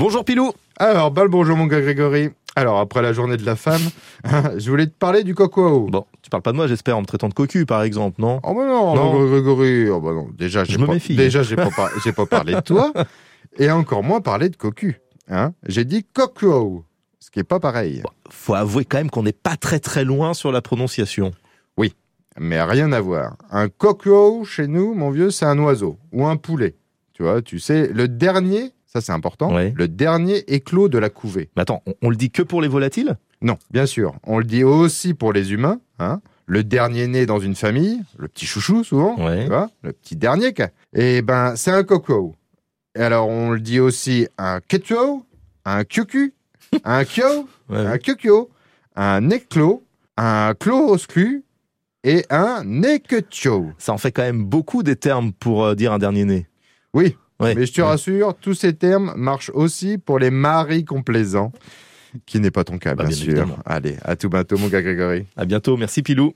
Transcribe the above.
Bonjour Pilou Alors, bal bonjour mon gars Grégory. Alors, après la journée de la femme, je voulais te parler du coco. Bon, tu parles pas de moi, j'espère, en me traitant de cocu, par exemple, non? Oh bah non, Non. mon Grégory. Oh bah non, déjà, j'ai Je me pas, méfie. déjà, j'ai pas, par- pas parlé de toi. Et encore moins parlé de cocu. Hein j'ai dit coco. Ce qui est pas pareil. Faut avouer quand même qu'on n'est pas très très loin sur la prononciation. Mais rien à voir. Un coco, chez nous, mon vieux, c'est un oiseau. Ou un poulet. Tu vois, tu sais, le dernier, ça c'est important, Ouais. le dernier éclos de la couvée. Mais attends, on, on le dit que pour les volatiles? Non, bien sûr. On le dit aussi pour les humains. Hein le dernier né dans une famille, le petit chouchou souvent, Ouais. tu vois, le petit dernier. Et ben, c'est un coco. Et alors, on le dit aussi un ketcho, un cucu, un kyo, un kyokyo, un éclos, un chlorosclu et un neketcho. Ça en fait quand même beaucoup des termes pour euh, dire un dernier né. Oui, Mais je te rassure, tous ces termes marchent aussi pour les maris complaisants, qui n'est pas ton cas, Bah, bien, bien sûr. évidemment. Allez, à tout bientôt, mon gars Grégory. À bientôt, merci Pilou